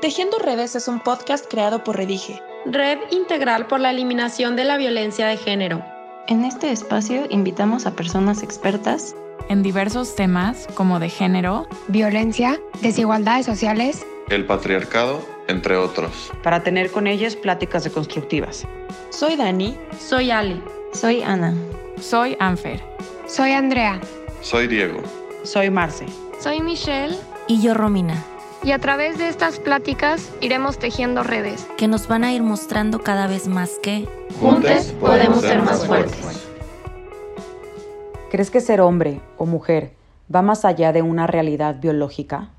Tejiendo Redes es un podcast creado por Redige, Red Integral por la Eliminación de la Violencia de Género. En este espacio invitamos a personas expertas en diversos temas como de género, violencia, desigualdades sociales, el patriarcado, entre otros. Para tener con ellas pláticas deconstructivas. Soy Dani. Soy Ali. Soy Ana. Soy Anfer. Soy Andrea. Soy Diego. Soy Marce. Soy Michelle. Y yo Romina y a través de estas pláticas iremos tejiendo redes que nos van a ir mostrando cada vez más que juntos podemos ser más fuertes. ¿Crees que ser hombre o mujer va más allá de una realidad biológica?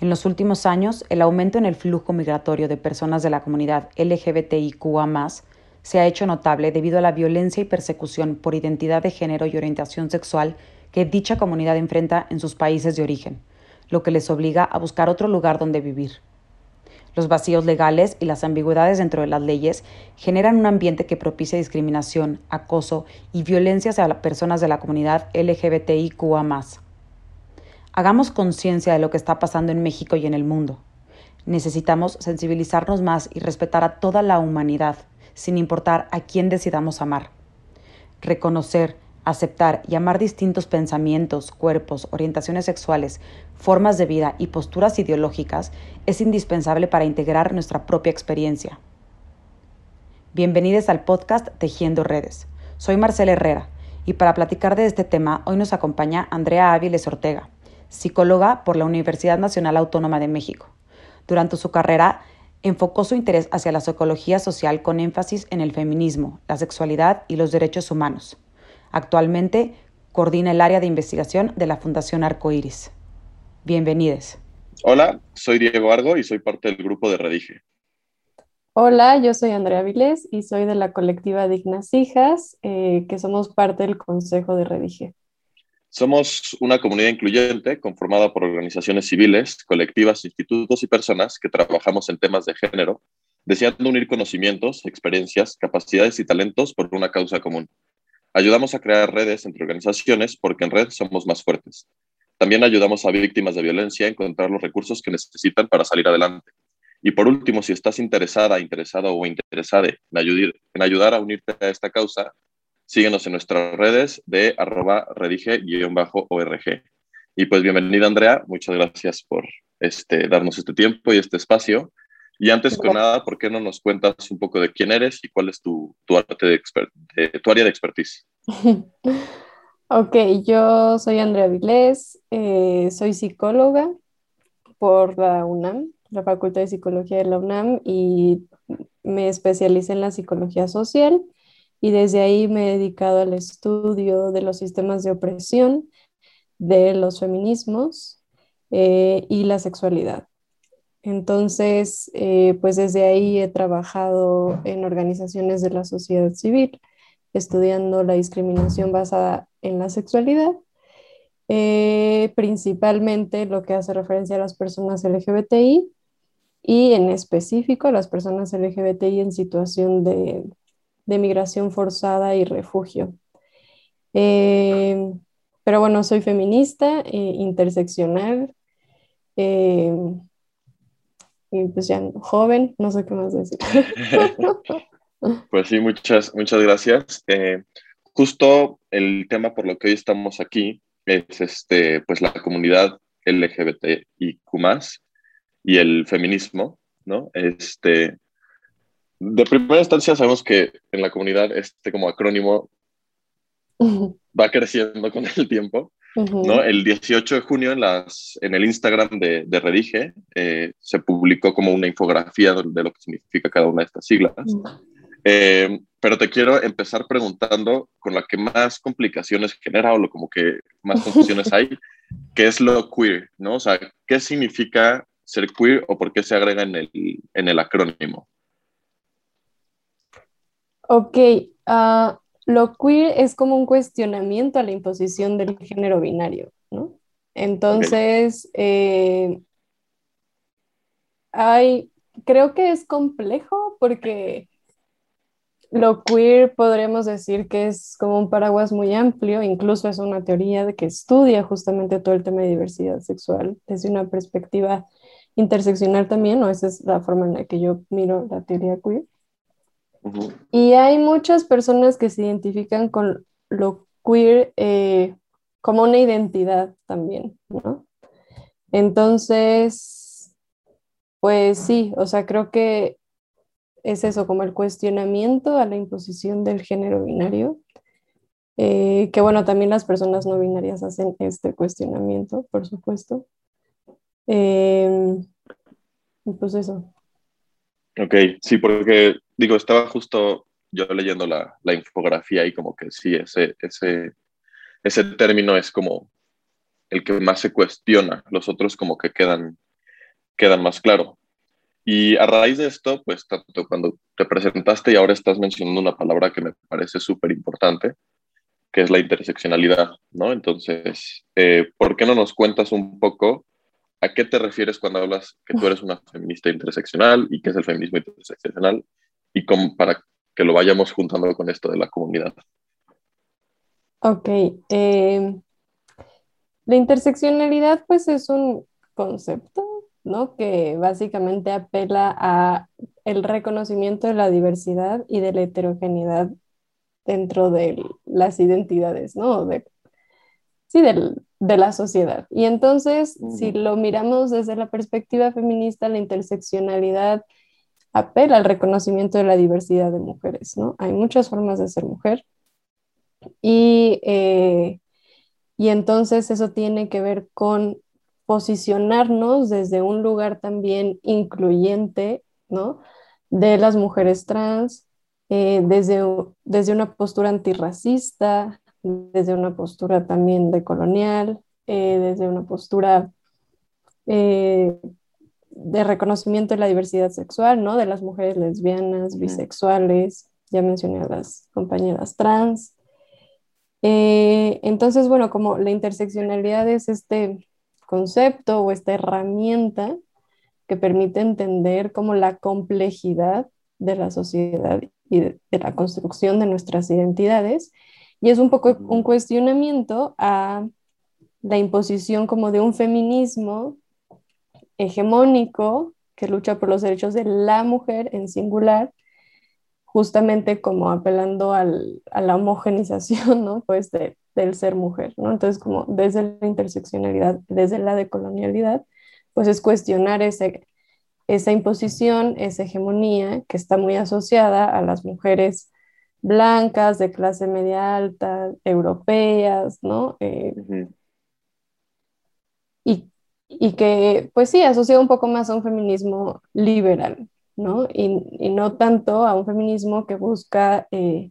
En los últimos años, el aumento en el flujo migratorio de personas de la comunidad LGBTIQA se ha hecho notable debido a la violencia y persecución por identidad de género y orientación sexual que dicha comunidad enfrenta en sus países de origen lo que les obliga a buscar otro lugar donde vivir. Los vacíos legales y las ambigüedades dentro de las leyes generan un ambiente que propicia discriminación, acoso y violencia hacia las personas de la comunidad LGBTIQA. Hagamos conciencia de lo que está pasando en México y en el mundo. Necesitamos sensibilizarnos más y respetar a toda la humanidad, sin importar a quién decidamos amar. Reconocer, aceptar y amar distintos pensamientos, cuerpos, orientaciones sexuales, formas de vida y posturas ideológicas es indispensable para integrar nuestra propia experiencia. Bienvenidos al podcast Tejiendo Redes. Soy Marcela Herrera y para platicar de este tema hoy nos acompaña Andrea Áviles Ortega, psicóloga por la Universidad Nacional Autónoma de México. Durante su carrera enfocó su interés hacia la psicología social con énfasis en el feminismo, la sexualidad y los derechos humanos. Actualmente coordina el área de investigación de la Fundación Arcoiris. Bienvenidos. Hola, soy Diego Argo y soy parte del grupo de Redige. Hola, yo soy Andrea Vilés y soy de la colectiva Dignas Hijas, eh, que somos parte del Consejo de Redige. Somos una comunidad incluyente conformada por organizaciones civiles, colectivas, institutos y personas que trabajamos en temas de género, deseando unir conocimientos, experiencias, capacidades y talentos por una causa común. Ayudamos a crear redes entre organizaciones porque en red somos más fuertes. También ayudamos a víctimas de violencia a encontrar los recursos que necesitan para salir adelante. Y por último, si estás interesada, interesado o interesada en, ayudar a unirte a esta causa, síguenos en nuestras redes de arroba redige-org. Y pues bienvenida Andrea, muchas gracias por este, darnos este tiempo y este espacio. Y antes que nada, ¿por qué no nos cuentas un poco de quién eres y cuál es tu, tu, arte de, tu área de expertise? Ok, yo soy Andrea Vilés, eh, soy psicóloga por la UNAM, la Facultad de Psicología de la UNAM, y me especialicé en la psicología social y desde ahí me he dedicado al estudio de los sistemas de opresión, de los feminismos eh, y la sexualidad. Entonces, eh, pues desde ahí he trabajado en organizaciones de la sociedad civil estudiando la discriminación basada en la sexualidad, eh, principalmente lo que hace referencia a las personas LGBTI y en específico a las personas LGBTI en situación de, migración forzada y refugio. Eh, pero bueno, soy feminista, interseccional, y pues ya joven, no sé qué más decir. Pues sí, muchas, muchas gracias. Eh, justo el tema por lo que hoy estamos aquí es este, pues la comunidad LGBTIQ y el feminismo, ¿no? Este, de primera instancia sabemos que en la comunidad este como acrónimo va creciendo con el tiempo, ¿no? El 18 de junio en, las, en el Instagram de, de Redige eh, se publicó como una infografía de, lo que significa cada una de estas siglas. Eh, pero te quiero empezar preguntando con la que más complicaciones genera o lo como que más confusiones hay, ¿qué es lo queer? ¿no? O sea, ¿qué significa ser queer o por qué se agrega en el, en el acrónimo? Ok, uh, lo queer es como un cuestionamiento a la imposición del género binario, ¿no? Entonces, eh, hay, creo que es complejo porque lo queer podríamos decir que es como un paraguas muy amplio, incluso es una teoría de que estudia justamente todo el tema de diversidad sexual desde una perspectiva interseccional también, o esa es la forma en la que yo miro la teoría queer. Y hay muchas personas que se identifican con lo queer eh, como una identidad también, ¿no? Entonces, pues sí, o sea, creo que es eso, como el cuestionamiento a la imposición del género binario, eh, que bueno, también las personas no binarias hacen este cuestionamiento, por supuesto. Em, pues eso. Ok, sí, porque digo, estaba justo yo leyendo la, la infografía y como que sí, ese, ese, ese término es como el que más se cuestiona, los otros como que quedan, quedan más claro. Y a raíz de esto, pues tanto cuando te presentaste y ahora estás mencionando una palabra que me parece súper importante, que es la interseccionalidad, ¿no? Entonces, eh, ¿por qué no nos cuentas un poco a qué te refieres cuando hablas que tú eres una feminista interseccional y qué es el feminismo interseccional y para que lo vayamos juntando con esto de la comunidad? Ok. Eh, la interseccionalidad, pues, es un concepto ¿no? que básicamente apela a el reconocimiento de la diversidad y de la heterogeneidad dentro de las identidades, ¿no? De, sí, de la sociedad. Y entonces, si lo miramos desde la perspectiva feminista, la interseccionalidad apela al reconocimiento de la diversidad de mujeres, ¿no? Hay muchas formas de ser mujer. Y, eh, y entonces eso tiene que ver con posicionarnos desde un lugar también incluyente, ¿no? De las mujeres trans, eh, desde, desde una postura antirracista, desde una postura también decolonial, eh, desde una postura de reconocimiento de la diversidad sexual, ¿no? De las mujeres lesbianas, bisexuales, ya mencioné a las compañeras trans. entonces, bueno, como la interseccionalidad es este concepto o esta herramienta que permite entender como la complejidad de la sociedad y de, la construcción de nuestras identidades. Y es un poco un cuestionamiento a la imposición como de un feminismo hegemónico que lucha por los derechos de la mujer en singular, justamente como apelando a la homogenización, ¿no? Pues de, del ser mujer, ¿no? Entonces, como desde la interseccionalidad, desde la decolonialidad, pues es cuestionar ese, esa imposición, esa hegemonía que está muy asociada a las mujeres blancas, de clase media alta, europeas, ¿no? Eh, y, que, pues sí, asocia un poco más a un feminismo liberal, ¿no? Y, y no tanto a un feminismo que busca... Eh,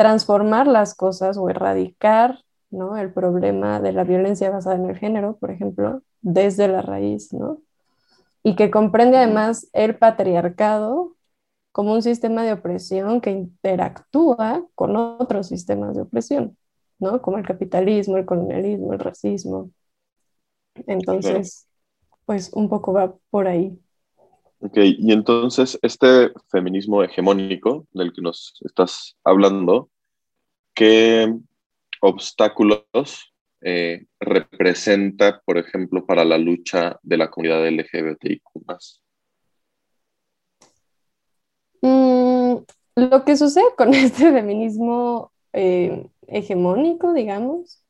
transformar las cosas o erradicar ¿no? el problema de la violencia basada en el género, por ejemplo, desde la raíz, ¿no? Y que comprende además el patriarcado como un sistema de opresión que interactúa con otros sistemas de opresión, ¿no? Como el capitalismo, el colonialismo, el racismo. Entonces, pues un poco va por ahí. Ok, y entonces este feminismo hegemónico del que nos estás hablando, ¿qué obstáculos eh, representa, por ejemplo, para la lucha de la comunidad LGBTIQ? Mm, lo que sucede con este feminismo eh, hegemónico, digamos,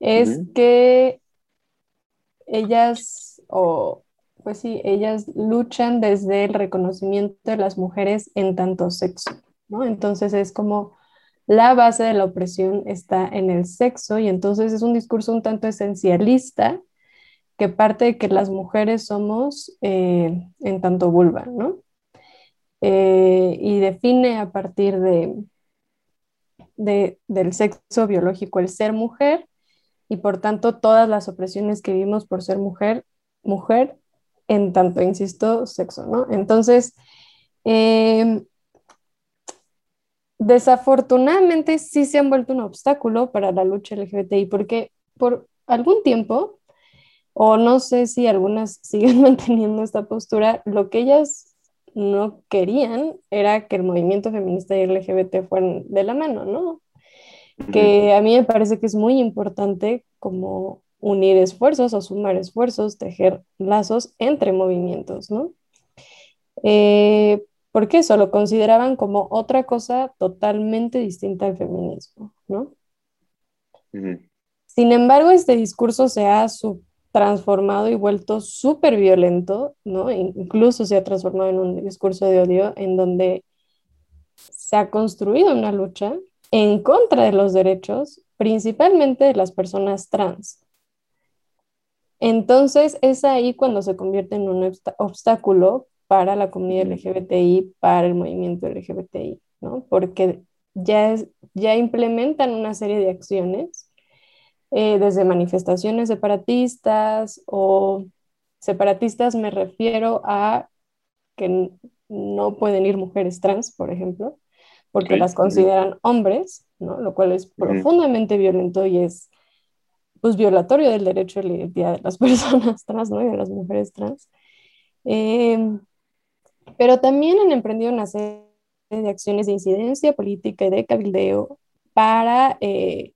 es que ellas o pues sí, ellas luchan desde el reconocimiento de las mujeres en tanto sexo, ¿no? Entonces es como la base de la opresión está en el sexo y entonces es un discurso un tanto esencialista que parte de que las mujeres somos eh, en tanto vulva, ¿no? Eh, y define a partir de, de, del sexo biológico el ser mujer y por tanto todas las opresiones que vivimos por ser mujer, mujer en tanto, insisto, sexo, ¿no? Entonces, em, desafortunadamente sí se han vuelto un obstáculo para la lucha LGBTI porque por algún tiempo, o no sé si algunas siguen manteniendo esta postura, lo que ellas no querían era que el movimiento feminista y LGBT fueran de la mano, ¿no? Que a mí me parece que es muy importante como unir esfuerzos o sumar esfuerzos, tejer lazos entre movimientos, ¿no? Eh, porque eso lo consideraban como otra cosa totalmente distinta al feminismo, ¿no? Sin embargo, este discurso se ha transformado y vuelto súper violento, ¿no? Incluso se ha transformado en un discurso de odio en donde se ha construido una lucha en contra de los derechos, principalmente de las personas trans. Entonces es ahí cuando se convierte en un obstáculo para la comunidad LGBTI, para el movimiento LGBTI, ¿no? Porque ya, ya implementan una serie de acciones, eh, desde manifestaciones separatistas o separatistas me refiero a que no pueden ir mujeres trans, por ejemplo, porque las consideran hombres, ¿no? Lo cual es profundamente violento y es pues violatorio del derecho a la identidad de las personas trans, ¿no? Y de las mujeres trans. Em, pero también han emprendido una serie de acciones de incidencia política y de cabildeo para eh,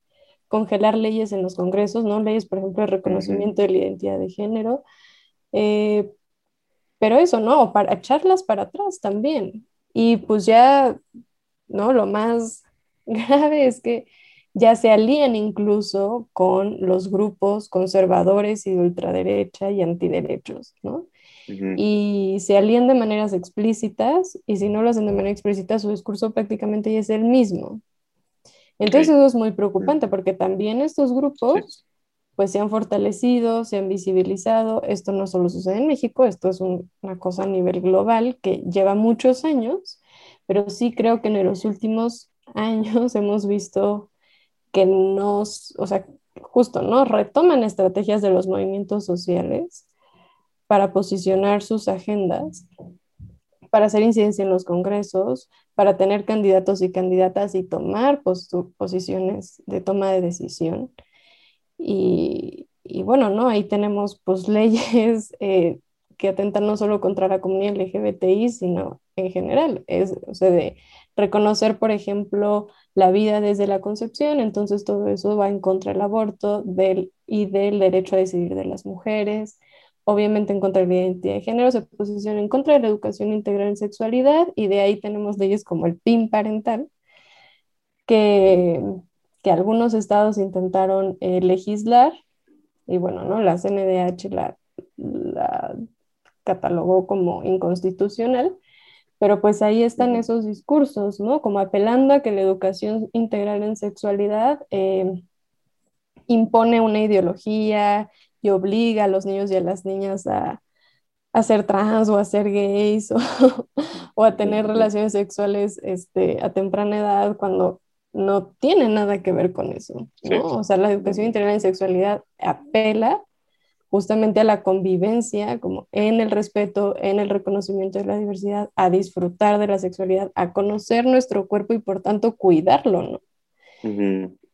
congelar leyes en los congresos, ¿no? Leyes, por ejemplo, de reconocimiento de la identidad de género. Eh, pero eso, ¿no? Para echarlas para atrás también. Y pues ya, ¿no? Lo más grave es que ya se alían incluso con los grupos conservadores y de ultraderecha y antiderechos, ¿no? Y se alían de maneras explícitas y si no lo hacen de manera explícita, su discurso prácticamente ya es el mismo. Entonces eso es muy preocupante porque también estos grupos pues se han fortalecido, se han visibilizado. Esto no solo sucede en México, esto es una cosa a nivel global que lleva muchos años, pero sí creo que en los últimos años hemos visto que nos, o sea, justo, ¿no? Retoman estrategias de los movimientos sociales para posicionar sus agendas, para hacer incidencia en los congresos, para tener candidatos y candidatas y tomar posiciones de toma de decisión. Y, y, bueno, ¿no? Ahí tenemos pues leyes eh, que atentan no solo contra la comunidad LGBTI, sino en general. Es, o sea, de reconocer, por ejemplo, la vida desde la concepción, entonces todo eso va en contra del aborto del, y del derecho a decidir de las mujeres, obviamente en contra de la identidad de género, se posiciona en contra de la educación integral en sexualidad y de ahí tenemos leyes como el PIN parental, que, que algunos estados intentaron eh, legislar y bueno, ¿no? la CNDH la, la catalogó como inconstitucional, pero pues ahí están esos discursos, ¿no? Como apelando a que la educación integral en sexualidad eh, impone una ideología y obliga a los niños y a las niñas a, a ser trans o a ser gays o, a tener relaciones sexuales este, a temprana edad cuando no tiene nada que ver con eso, ¿no? O sea, la educación integral en sexualidad apela justamente a la convivencia, como en el respeto, en el reconocimiento de la diversidad, a disfrutar de la sexualidad, a conocer nuestro cuerpo y por tanto cuidarlo, ¿no?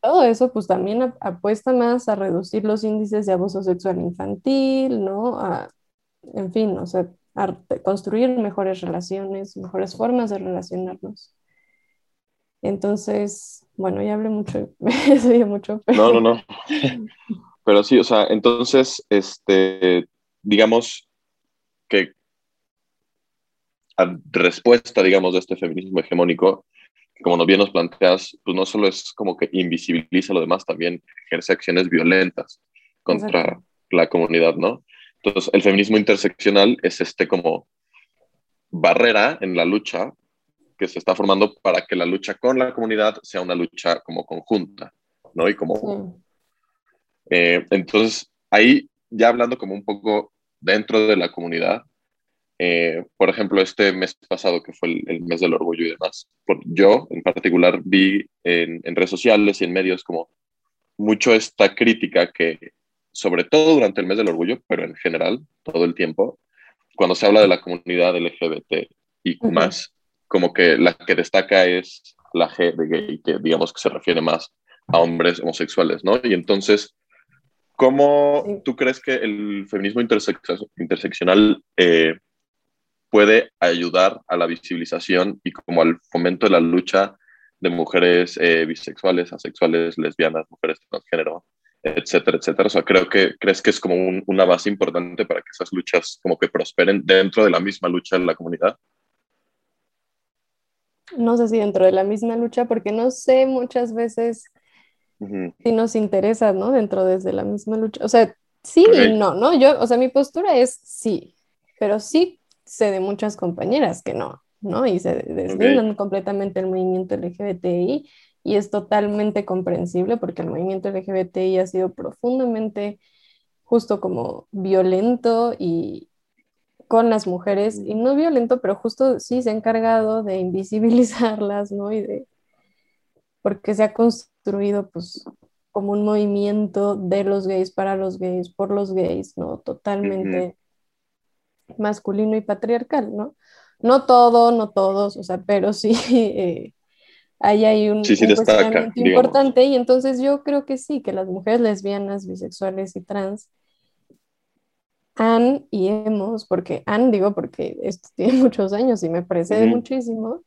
Todo eso pues también apuesta más a reducir los índices de abuso sexual infantil, ¿no? A, en fin, o sea, a construir mejores relaciones, mejores formas de relacionarnos. Entonces, bueno, ya hablé mucho, me mucho. No, no, no. Pero sí, o sea, entonces, este, digamos que a respuesta, digamos, de este feminismo hegemónico, como bien nos planteas, pues no solo es como que invisibiliza lo demás, también ejerce acciones violentas contra la comunidad, ¿no? Entonces, el feminismo interseccional es este como barrera en la lucha que se está formando para que la lucha con la comunidad sea una lucha como conjunta, ¿no? Y como eh, entonces, ahí ya hablando como un poco dentro de la comunidad, eh, por ejemplo, este mes pasado, que fue el, mes del orgullo y demás, por, yo en particular vi en, redes sociales y en medios como mucho esta crítica que, sobre todo durante el mes del orgullo, pero en general, todo el tiempo, cuando se habla de la comunidad LGBT y más, como que la que destaca es la G de gay, que digamos que se refiere más a hombres homosexuales, ¿no? Y entonces ¿Cómo tú crees que el feminismo interseccional eh, puede ayudar a la visibilización y como al fomento de la lucha de mujeres eh, bisexuales, asexuales, lesbianas, mujeres transgénero etcétera, etcétera. O sea, creo que crees que es como una base importante para que esas luchas como que prosperen dentro de la misma lucha de la comunidad. No sé si dentro de la misma lucha, porque no sé muchas veces si nos interesa, ¿no? Dentro desde la misma lucha. O sea, sí y no, ¿no? Yo, o sea, mi postura es sí, pero sí sé de muchas compañeras que no, ¿no? Y se deslindan completamente el movimiento LGBTI y es totalmente comprensible porque el movimiento LGBTI ha sido profundamente justo como violento y con las mujeres, y no violento, pero justo sí se ha encargado de invisibilizarlas, ¿no? Y de, porque se ha construido pues como un movimiento de los gays para los gays, por los gays, ¿no? Totalmente masculino y patriarcal, ¿no? No todo, no todos, o sea, pero sí eh, ahí hay un, sí, importante y entonces yo creo que sí, que las mujeres lesbianas, bisexuales y trans han y hemos, porque han, digo, porque esto tiene muchos años y me parece muchísimo,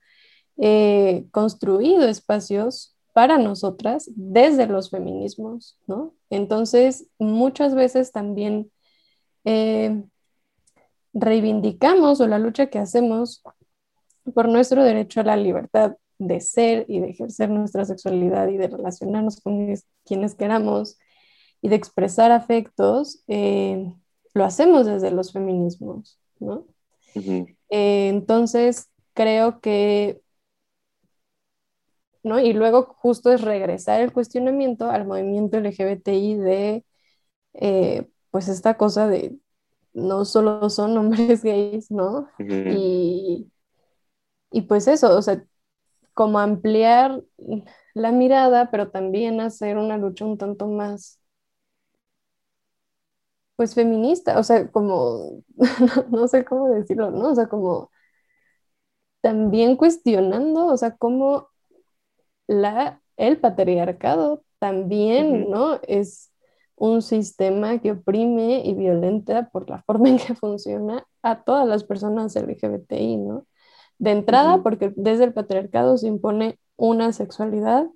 eh, construido espacios para nosotras desde los feminismos, ¿no? Entonces, muchas veces también eh, reivindicamos o la lucha que hacemos por nuestro derecho a la libertad de ser y de ejercer nuestra sexualidad y de relacionarnos con quienes queramos y de expresar afectos, eh, lo hacemos desde los feminismos, ¿no? Eh, entonces, creo que, ¿no? Y luego justo es regresar el cuestionamiento al movimiento LGBTI de, eh, pues, esta cosa de no solo son hombres gays, ¿no? y, y pues eso, o sea, como ampliar la mirada, pero también hacer una lucha un tanto más, pues feminista, o sea, como, no, sé cómo decirlo, ¿no? O sea, como también cuestionando, o sea, cómo la, el patriarcado también, ¿no? Es un sistema que oprime y violenta por la forma en que funciona a todas las personas LGBTI, ¿no? De entrada, porque desde el patriarcado se impone una sexualidad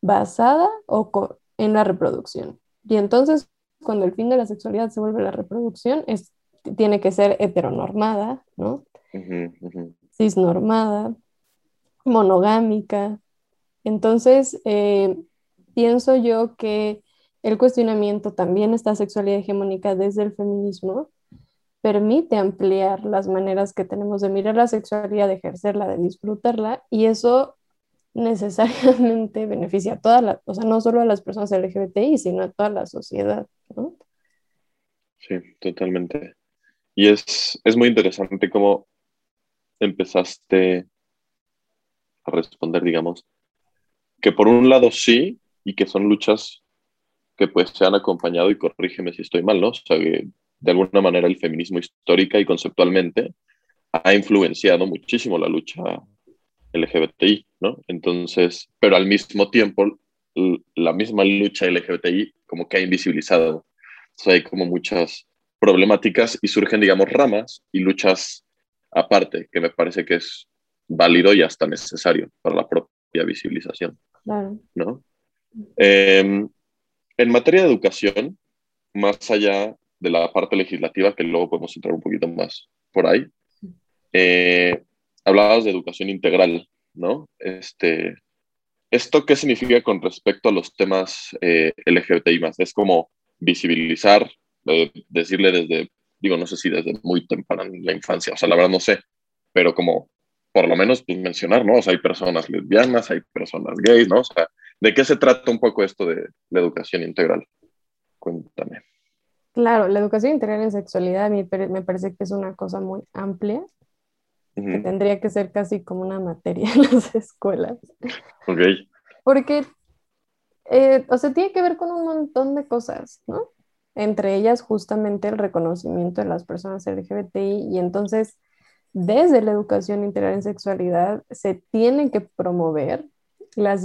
basada o en la reproducción. Y entonces, cuando el fin de la sexualidad se vuelve la reproducción, es, tiene que ser heteronormada, ¿no? Cisnormada, monogámica. Entonces, eh, pienso yo que el cuestionamiento también esta sexualidad hegemónica desde el feminismo permite ampliar las maneras que tenemos de mirar la sexualidad, de ejercerla, de disfrutarla, y eso necesariamente beneficia a todas las, o sea, no solo a las personas LGBTI, sino a toda la sociedad, ¿no? Sí, totalmente. Y es, es muy interesante cómo empezaste a responder, digamos, que por un lado sí, y que son luchas que pues se han acompañado, y corrígeme si estoy mal, ¿no? O sea, que de alguna manera el feminismo histórica y conceptualmente ha influenciado muchísimo la lucha LGBTI, ¿no? Entonces, pero al mismo tiempo, la misma lucha LGBTI como que ha invisibilizado. O hay como muchas problemáticas y surgen, digamos, ramas y luchas aparte, que me parece que es válido y hasta necesario para la propia visibilización, ¿no? Em, en materia de educación, más allá de la parte legislativa, que luego podemos entrar un poquito más por ahí. Eh, hablabas de educación integral, ¿no? Este, ¿Esto qué significa con respecto a los temas eh, LGBTI? Es como visibilizar, eh, decirle desde, digo, no sé si desde muy temprana en la infancia, o sea, la verdad no sé, pero como por lo menos pues, mencionar, ¿no? O sea, hay personas lesbianas, hay personas gays, ¿no? O sea, ¿de qué se trata un poco esto de la educación integral? Cuéntame. Claro, la educación integral en sexualidad a mí me parece que es una cosa muy amplia, que tendría que ser casi como una materia en las escuelas. Ok. Porque, eh, o sea, tiene que ver con un montón de cosas, ¿no? Entre ellas justamente el reconocimiento de las personas LGBTI y entonces desde la educación integral en sexualidad se tiene que promover las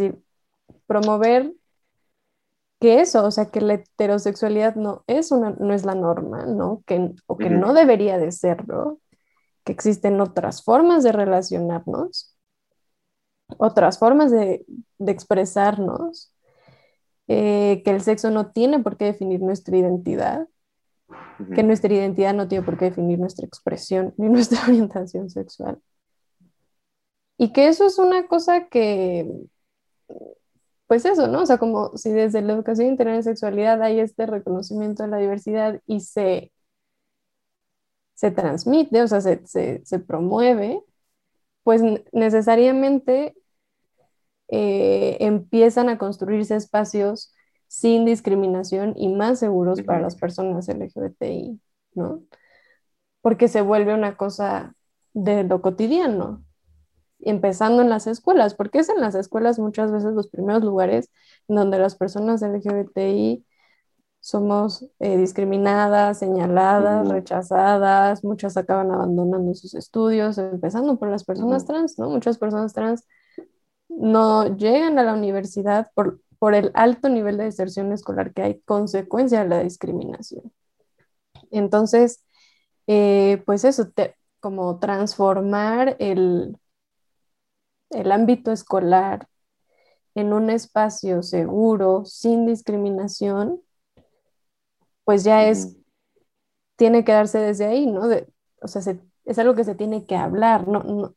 promover que eso, o sea, que la heterosexualidad no es, una, no es la norma, ¿no? Que, o que no debería de serlo, que existen otras formas de relacionarnos, otras formas de, de expresarnos, eh, que el sexo no tiene por qué definir nuestra identidad, que nuestra identidad no tiene por qué definir nuestra expresión ni nuestra orientación sexual. Y que eso es una cosa que, pues eso, ¿no? O sea, como si desde la educación integral en sexualidad hay este reconocimiento de la diversidad y se, se transmite, o sea, se, se promueve, pues necesariamente eh, empiezan a construirse espacios sin discriminación y más seguros para las personas LGBTI, ¿no? Porque se vuelve una cosa de lo cotidiano, empezando en las escuelas, porque es en las escuelas muchas veces los primeros lugares donde las personas LGBTI somos eh, discriminadas, señaladas, rechazadas, muchas acaban abandonando sus estudios, empezando por las personas trans, ¿no? Muchas personas trans no llegan a la universidad por, por el alto nivel de deserción escolar que hay consecuencia de la discriminación. Entonces, eh, pues eso, como transformar el, el ámbito escolar en un espacio seguro, sin discriminación, pues ya es, tiene que darse desde ahí, ¿no? o sea, es algo que se tiene que hablar, ¿no?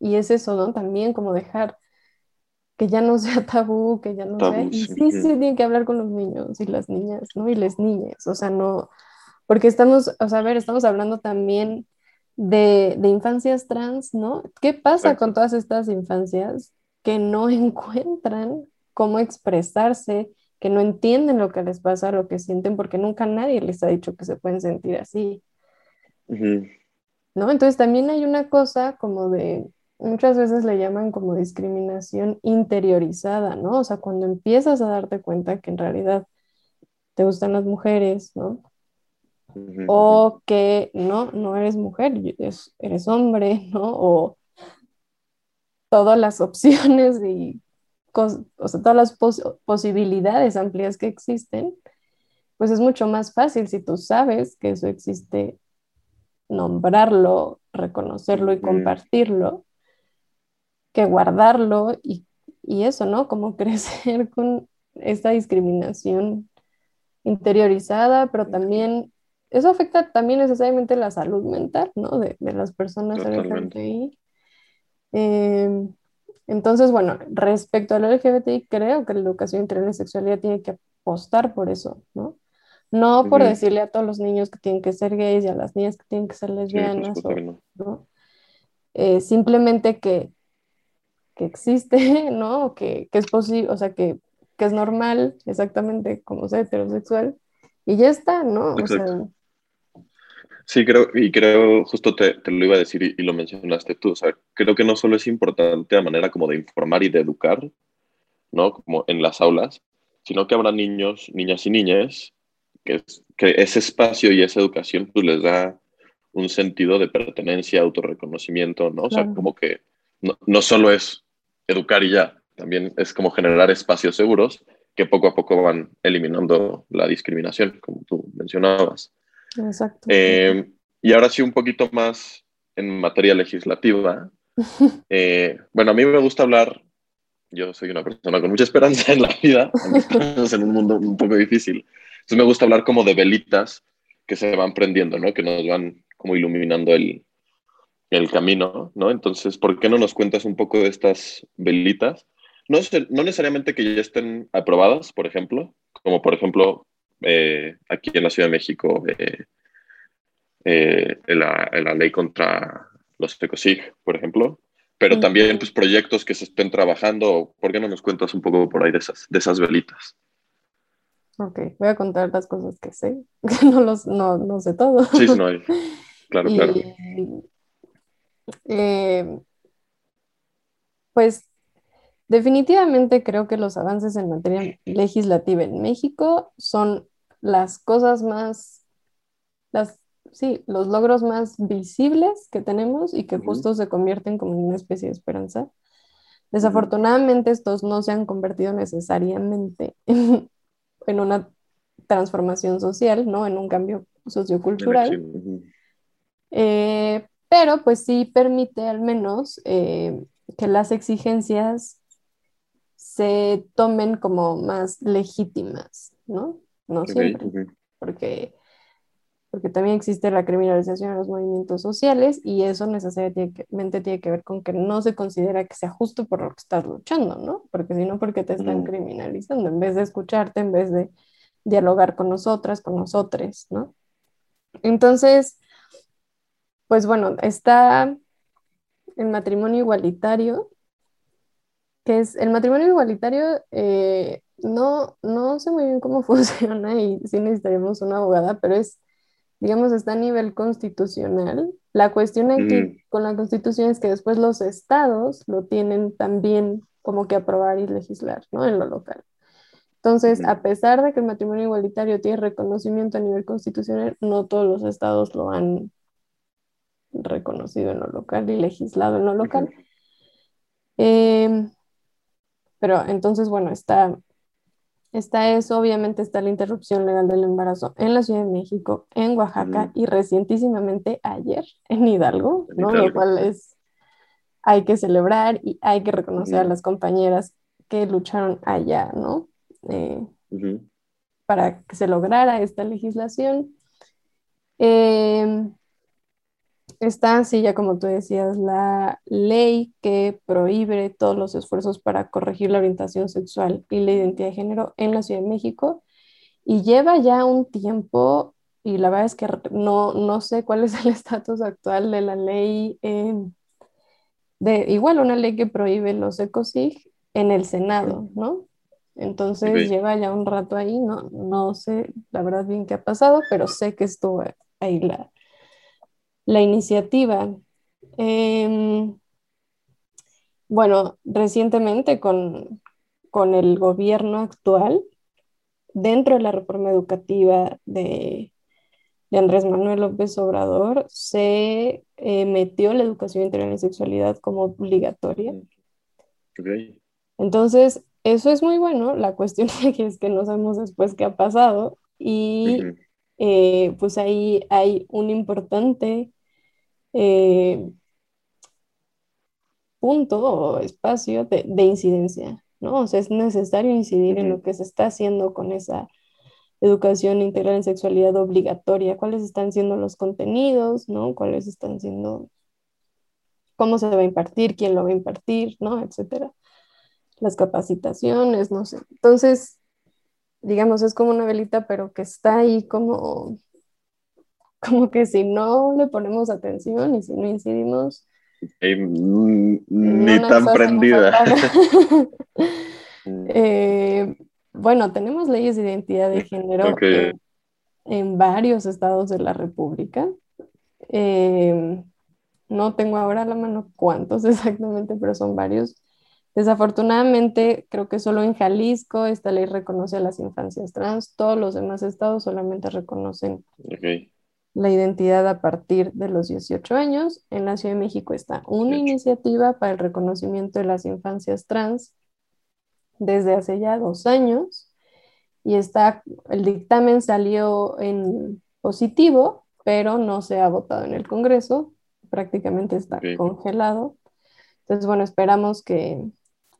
Y es eso, ¿no? También como dejar que ya no sea tabú, que ya no sea... Y sí, sí, tiene que hablar con los niños y las niñas, ¿no? Y las niñas, o sea, no... Porque estamos, o sea, a ver, estamos hablando también de, de infancias trans, ¿no? ¿Qué pasa con todas estas infancias que no encuentran cómo expresarse, que no entienden lo que les pasa, lo que sienten, porque nunca nadie les ha dicho que se pueden sentir así? ¿No? Entonces también hay una cosa como de muchas veces le llaman como discriminación interiorizada, ¿no? O sea, cuando empiezas a darte cuenta que en realidad te gustan las mujeres, ¿no? O que no, no eres mujer, eres, hombre, ¿no? O todas las opciones y o sea, todas las posibilidades amplias que existen, pues es mucho más fácil si tú sabes que eso existe, nombrarlo, reconocerlo y compartirlo, que guardarlo y, y eso, ¿no? Como crecer con esta discriminación interiorizada, pero también eso afecta también necesariamente la salud mental, ¿no? De, de las personas LGBTI. Eh, entonces, bueno, respecto al LGBTI, creo que la educación integral en sexualidad tiene que apostar por eso, ¿no? No por decirle a todos los niños que tienen que ser gays y a las niñas que tienen que ser lesbianas, ¿no? Eh, simplemente que que existe, ¿no? Que, que es posible, o sea, que, que, es normal, exactamente como ser heterosexual, y ya está, ¿no? O sea, sí, creo, y creo, justo te, te lo iba a decir y, lo mencionaste tú, o sea, creo que no solo es importante a manera como de informar y de educar, ¿no? Como en las aulas, sino que habrá niños, niñas y niñas que, que ese espacio y esa educación pues les da un sentido de pertenencia, autorreconocimiento, ¿no? O sea, como que no, no, solo es educar y ya. También es como generar espacios seguros que poco a poco van eliminando la discriminación, como tú mencionabas. Exacto. Eh, y ahora sí, un poquito más en materia legislativa. Eh, bueno, a mí me gusta hablar, yo soy una persona con mucha esperanza en la vida, estamos en un mundo un poco difícil. Entonces me gusta hablar como de velitas que se van prendiendo, ¿no? Que nos van como iluminando el, el camino, ¿no? Entonces, ¿por qué no nos cuentas un poco de estas velitas? No, no necesariamente que ya estén aprobadas, por ejemplo, como por ejemplo eh, aquí en la Ciudad de México, eh, eh, la, la, ley contra los ecosig, por ejemplo, pero también pues, proyectos que se estén trabajando. ¿Por qué no nos cuentas un poco por ahí de esas, de esas velitas? Ok, voy a contar las cosas que sé, no, los, no, no sé todo. Sí, no hay. Claro, claro. Eh, pues definitivamente creo que los avances en materia legislativa en México son las cosas más, las, sí, los logros más visibles que tenemos y que justo se convierten como en una especie de esperanza. Desafortunadamente estos no se han convertido necesariamente en, una transformación social, ¿no? En un cambio sociocultural. Eh, pero pues sí permite al menos eh, que las exigencias se tomen como más legítimas, ¿no? No siempre, porque, porque también existe la criminalización de los movimientos sociales y eso necesariamente tiene que ver con que no se considera que sea justo por lo que estás luchando, ¿no? Porque si no, porque te están criminalizando, en vez de escucharte, en vez de dialogar con nosotras, con nosotros, ¿no? Entonces, pues bueno, está el matrimonio igualitario, que es el matrimonio igualitario, eh, no, no sé muy bien cómo funciona y sí necesitaríamos una abogada, pero es, digamos, está a nivel constitucional. La cuestión aquí con la constitución es que después los estados lo tienen también como que aprobar y legislar, ¿no? En lo local. Entonces, a pesar de que el matrimonio igualitario tiene reconocimiento a nivel constitucional, no todos los estados lo han reconocido en lo local y legislado en lo local. Em, pero entonces, bueno, está, está eso, obviamente está la interrupción legal del embarazo en la Ciudad de México, en Oaxaca y recientísimamente ayer en Hidalgo, ¿no? Lo cual es, hay que celebrar y hay que reconocer a las compañeras que lucharon allá, ¿no? Eh, para que se lograra esta legislación. Em, está, sí, ya como tú decías, la ley que prohíbe todos los esfuerzos para corregir la orientación sexual y la identidad de género en la Ciudad de México. Y lleva ya un tiempo y la verdad es que no, no sé cuál es el estatus actual de la ley, em, de igual una ley que prohíbe los ecosig en el Senado, ¿no? Entonces lleva ya un rato ahí, no, no sé la verdad bien qué ha pasado, pero sé que estuvo ahí la, la iniciativa. Em, bueno, recientemente con, con, el gobierno actual, dentro de la reforma educativa de, de Andrés Manuel López Obrador, se eh, metió la educación integral en sexualidad como obligatoria. Entonces, eso es muy bueno. La cuestión aquí es que no sabemos después qué ha pasado y eh, pues ahí hay un importante eh, punto o espacio de, incidencia, ¿no? O sea, es necesario incidir en lo que se está haciendo con esa educación integral en sexualidad obligatoria, cuáles están siendo los contenidos, ¿no? Cuáles están siendo, cómo se va a impartir, quién lo va a impartir, ¿no? Etcétera. Las capacitaciones, no sé. Entonces, digamos, es como una velita, pero que está ahí como como que si no le ponemos atención y si no incidimos... ni tan prendida. Eh, bueno, tenemos leyes de identidad de género en, varios estados de la República. Eh, no tengo ahora a la mano cuántos exactamente, pero son varios. Desafortunadamente, creo que solo en Jalisco esta ley reconoce a las infancias trans, todos los demás estados solamente reconocen la identidad a partir de los 18 años. En la Ciudad de México está una iniciativa para el reconocimiento de las infancias trans desde hace ya dos años y está, el dictamen salió en positivo, pero no se ha votado en el Congreso, prácticamente está congelado. Entonces, bueno, esperamos que,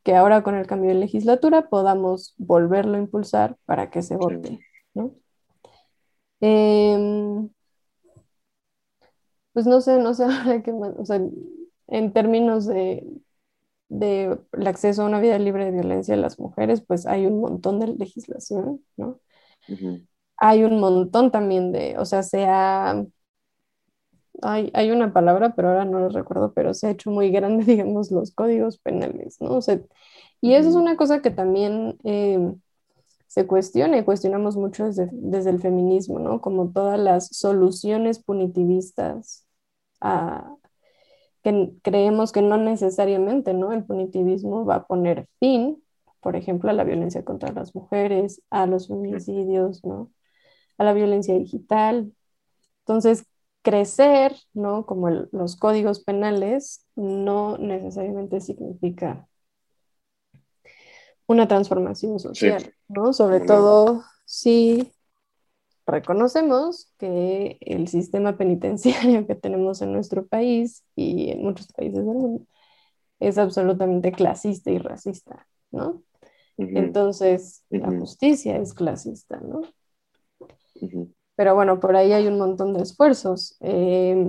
que, ahora con el cambio de legislatura podamos volverlo a impulsar para que se vote. ¿no? Em, pues no sé, no sé ahora qué más, o sea, en términos de, de el acceso a una vida libre de violencia de las mujeres, pues hay un montón de legislación, ¿no? Hay un montón también de, o sea, se ha, hay, hay, una palabra, pero ahora no lo recuerdo, pero se ha hecho muy grande, digamos, los códigos penales, ¿no? O sea, y eso es una cosa que también eh, se cuestiona y cuestionamos mucho desde, desde, el feminismo, ¿no? Como todas las soluciones punitivistas que creemos que no necesariamente, ¿no? El punitivismo va a poner fin, por ejemplo, a la violencia contra las mujeres, a los feminicidios, ¿no? A la violencia digital. Entonces, crecer, ¿no? Como los códigos penales, no necesariamente significa una transformación social, ¿no? Sobre todo si reconocemos que el sistema penitenciario que tenemos en nuestro país y en muchos países del mundo es absolutamente clasista y racista, ¿no? Entonces, la justicia es clasista, ¿no? Pero bueno, por ahí hay un montón de esfuerzos. Y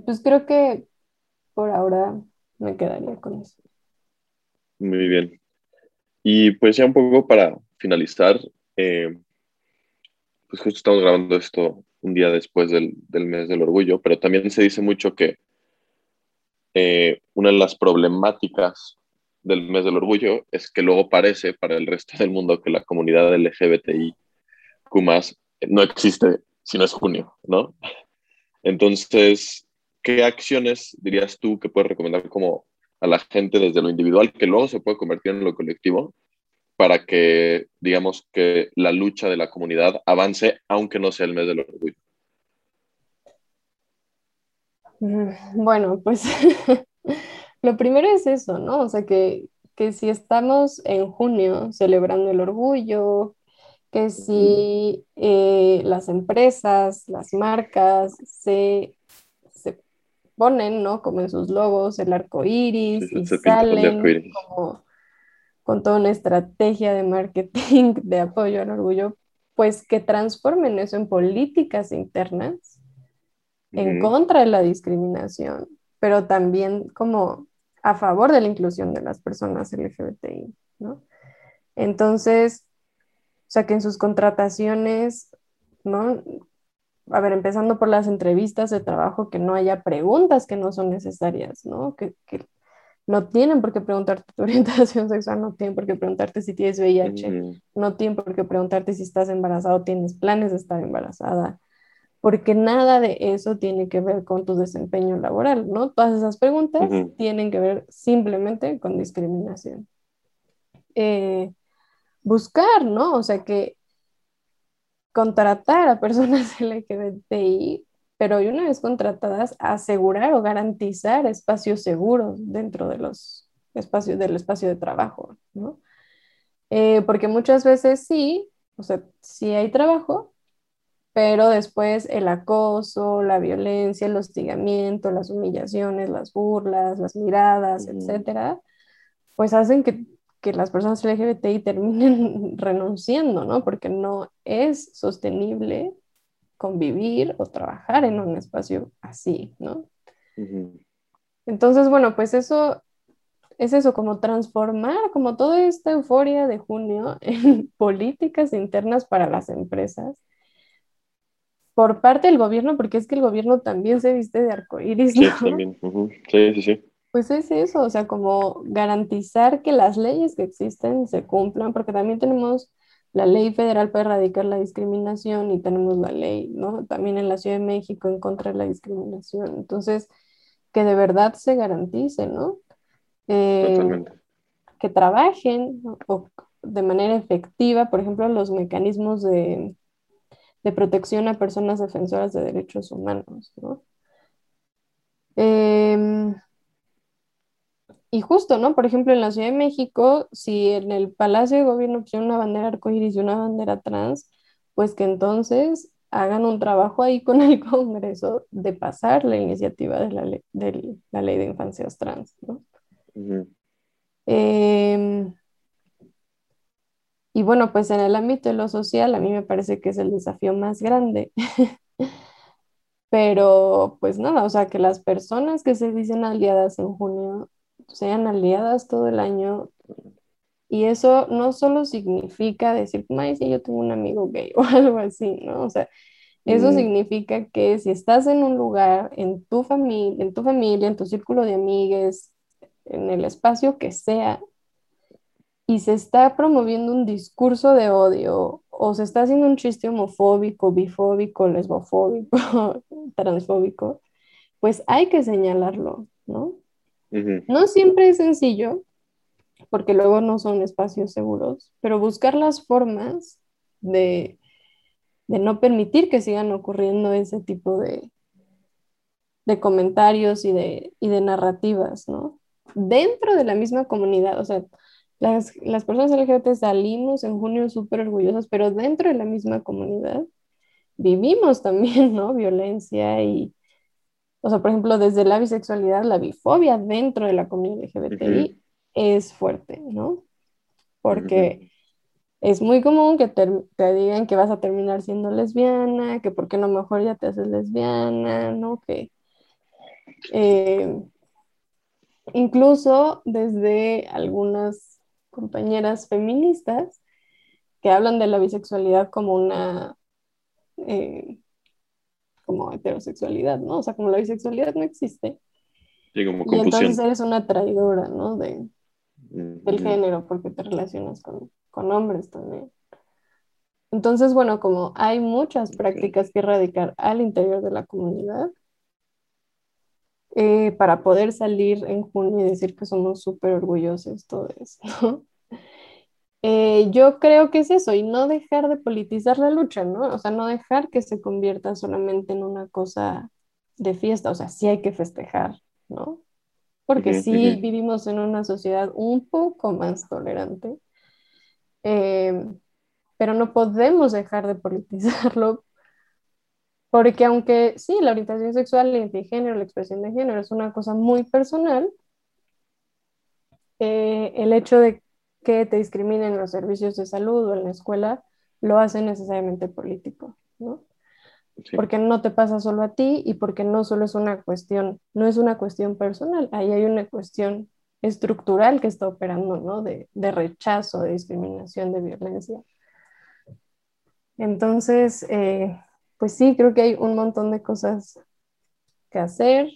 pues creo que por ahora me quedaría con eso. Muy bien. Y pues ya un poco para finalizar, em, pues justo estamos grabando esto un día después del, del, mes del orgullo, pero también se dice mucho que eh, una de las problemáticas del mes del orgullo es que luego parece para el resto del mundo que la comunidad LGBTI no existe si no es junio, ¿no? Entonces, ¿qué acciones dirías tú que puedes recomendar como a la gente desde lo individual, que luego se puede convertir en lo colectivo, para que, digamos, que la lucha de la comunidad avance, aunque no sea el mes del orgullo? Bueno, pues lo primero es eso, ¿no? O sea, que, que si estamos en junio celebrando el orgullo, que si eh, las empresas, las marcas se, se, ponen, ¿no? Como en sus logos, el arco iris y salen como con toda una estrategia de marketing de apoyo al orgullo, pues que transformen eso en políticas internas en contra de la discriminación, pero también como a favor de la inclusión de las personas LGBTI, ¿no? Entonces, o sea, que en sus contrataciones, ¿no? A ver, empezando por las entrevistas de trabajo, que no haya preguntas que no son necesarias, ¿no? Que, no tienen por qué preguntarte tu orientación sexual, no tienen por qué preguntarte si tienes VIH, no tienen por qué preguntarte si estás embarazada o tienes planes de estar embarazada, porque nada de eso tiene que ver con tu desempeño laboral, ¿no? Todas esas preguntas tienen que ver simplemente con discriminación. Eh, buscar, ¿no? O sea, que contratar a personas LGBTI, pero una vez contratadas, asegurar o garantizar espacios seguros dentro de los espacios, del espacio de trabajo, ¿no? Eh, porque muchas veces sí, o sea, sí hay trabajo, pero después el acoso, la violencia, el hostigamiento, las humillaciones, las burlas, las miradas, etcétera, pues hacen que que las personas LGBTI terminen renunciando, ¿no? Porque no es sostenible convivir o trabajar en un espacio así, ¿no? Entonces, bueno, pues eso es eso, como transformar como toda esta euforia de junio en políticas internas para las empresas por parte del gobierno, porque es que el gobierno también se viste de arcoíris, ¿no? Sí, también. Sí, sí, sí. Pues es eso, o sea, como garantizar que las leyes que existen se cumplan, porque también tenemos la ley federal para erradicar la discriminación y tenemos la ley, ¿no? También en la Ciudad de México en contra de la discriminación. Entonces, que de verdad se garantice, ¿no? Eh, que trabajen de manera efectiva, por ejemplo, los mecanismos de, de protección a personas defensoras de derechos humanos, ¿no? Eh, y justo, ¿no? Por ejemplo, en la Ciudad de México, si en el Palacio de Gobierno pusieron una bandera arcoíris y una bandera trans, pues que entonces hagan un trabajo ahí con el Congreso de pasar la iniciativa de la, ley de, la ley de infancias trans, ¿no? Em, y bueno, pues en el ámbito de lo social, a mí me parece que es el desafío más grande. Pero pues nada, o sea, que las personas que se dicen aliadas en junio sean aliadas todo el año. Y eso no solo significa decir, ay, si yo tengo un amigo gay o algo así, ¿no? O sea, eso significa que si estás en un lugar, en tu familia, en tu familia, en tu círculo de amigues, en el espacio que sea, y se está promoviendo un discurso de odio o se está haciendo un chiste homofóbico, bifóbico, lesbofóbico, transfóbico, pues hay que señalarlo, ¿no? No siempre es sencillo, porque luego no son espacios seguros, pero buscar las formas de, no permitir que sigan ocurriendo ese tipo de, de comentarios y de, de narrativas, ¿no? Dentro de la misma comunidad, o sea, las, las personas LGBT salimos en junio súper orgullosas, pero dentro de la misma comunidad vivimos también, ¿no? Violencia y, o sea, por ejemplo, desde la bisexualidad, la bifobia dentro de la comunidad LGBTI es fuerte, ¿no? Porque es muy común que te, digan que vas a terminar siendo lesbiana, que por qué no mejor ya te haces lesbiana, ¿no? Que eh, incluso desde algunas compañeras feministas que hablan de la bisexualidad como una eh, como heterosexualidad, ¿no? O sea, como la bisexualidad no existe. Sí, como y entonces eres una traidora, ¿no? De, del género, porque te relacionas con, con, hombres también. Entonces, bueno, como hay muchas prácticas que erradicar al interior de la comunidad, eh, para poder salir en junio y decir que somos súper orgullosos todos, ¿no? Eh, yo creo que es eso, y no dejar de politizar la lucha, ¿no? O sea, no dejar que se convierta solamente en una cosa de fiesta, o sea, sí hay que festejar, ¿no? Porque sí vivimos en una sociedad un poco más tolerante, eh, pero no podemos dejar de politizarlo, porque aunque sí, la orientación sexual, el género, la expresión de género es una cosa muy personal, eh, el hecho de que te discriminen en los servicios de salud o en la escuela lo hace necesariamente político, ¿no? Porque no te pasa solo a ti y porque no solo es una cuestión, no es una cuestión personal, ahí hay una cuestión estructural que está operando, ¿no? De, de rechazo, de discriminación, de violencia. Entonces, eh, pues sí, creo que hay un montón de cosas que hacer.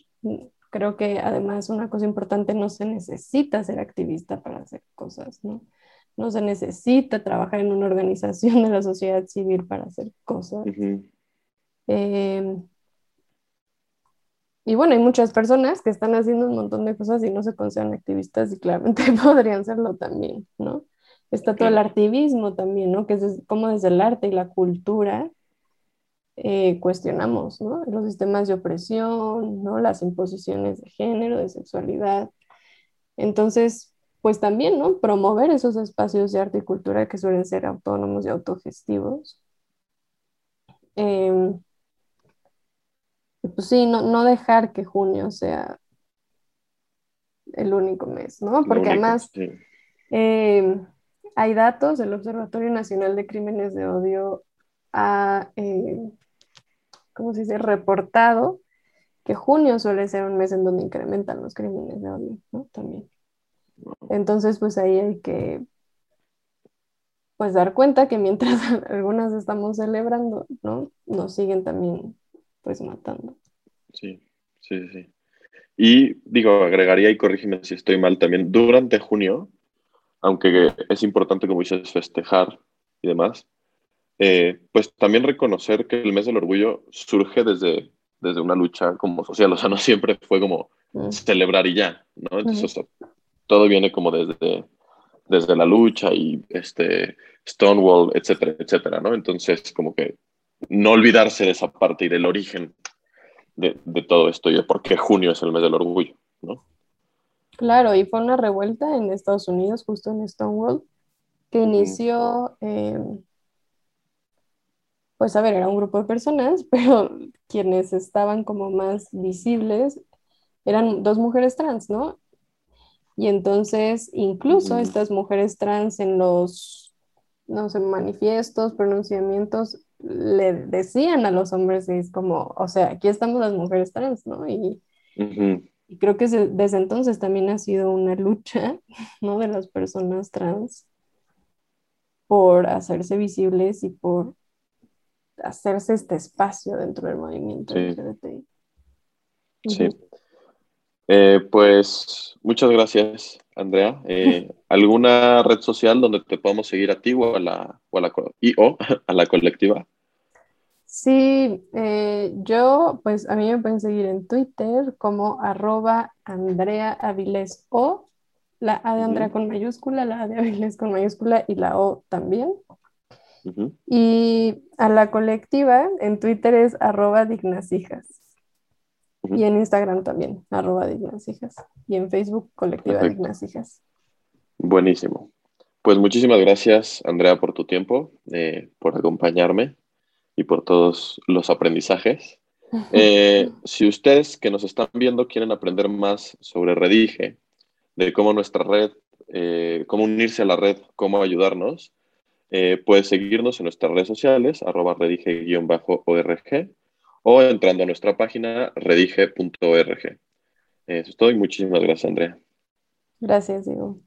Creo que además una cosa importante, no se necesita ser activista para hacer cosas, ¿no? No se necesita trabajar en una organización de la sociedad civil para hacer cosas. Em, y bueno, hay muchas personas que están haciendo un montón de cosas y no se consideran activistas y claramente podrían serlo también, ¿no? Está todo el activismo también, ¿no? Que es como desde el arte y la cultura eh, cuestionamos ¿no? los sistemas de opresión, ¿no? las imposiciones de género, de sexualidad. Entonces, pues también ¿no? promover esos espacios de arte y cultura que suelen ser autónomos y autogestivos. Em, pues sí, no, no, dejar que junio sea el único mes, ¿no? Porque además em, hay datos del Observatorio Nacional de Crímenes de Odio a em, ¿cómo se dice?, reportado que junio suele ser un mes en donde incrementan los crímenes de odio, ¿no? También. Entonces, pues ahí hay que pues dar cuenta que mientras algunas estamos celebrando, ¿no? Nos siguen también pues matando. Sí, sí, sí. Y digo, agregaría y corrígeme si estoy mal también, durante junio, aunque es importante, como dices, festejar y demás, eh, pues también reconocer que el mes del orgullo surge desde, desde una lucha como social, o sea, no siempre fue como mm. celebrar y ya, ¿no? Entonces, todo viene como desde, desde la lucha y este, Stonewall, etcétera, etcétera, ¿no? Entonces, como que no olvidarse de esa parte y del origen de, de todo esto y de por qué junio es el mes del orgullo, ¿no? Claro, y fue una revuelta en Estados Unidos, justo en Stonewall, que inició pues a ver, era un grupo de personas, pero quienes estaban como más visibles eran dos mujeres trans, ¿no? Y entonces, incluso estas mujeres trans en los, no sé, manifiestos, pronunciamientos, le decían a los hombres, es como, o sea, aquí estamos las mujeres trans, ¿no? Y, y creo que desde entonces también ha sido una lucha, ¿no? De las personas trans por hacerse visibles y por hacerse este espacio dentro del movimiento sí. Sí. Eh, pues muchas gracias, Andrea. Eh, ¿Alguna red social donde te podamos seguir a ti o a la, o a la, y, o a la colectiva? Sí, eh, yo, pues a mí me pueden seguir en Twitter como arroba Andrea Avilés O, la A de Andrea con mayúscula, la A de Avilés con mayúscula y la O también. Y a la colectiva en Twitter es arroba dignasijas. Y en Instagram también, arroba dignasijas. Y en Facebook, colectiva dignasijas. Buenísimo. Pues muchísimas gracias, Andrea, por tu tiempo, eh, por acompañarme y por todos los aprendizajes. Eh, si ustedes que nos están viendo quieren aprender más sobre Redige, de cómo nuestra red eh, cómo unirse a la red, cómo ayudarnos, eh, puedes seguirnos en nuestras redes sociales, arroba redige-org, o entrando a nuestra página redige.org. Eso es todo y muchísimas gracias, Andrea. Gracias, Diego.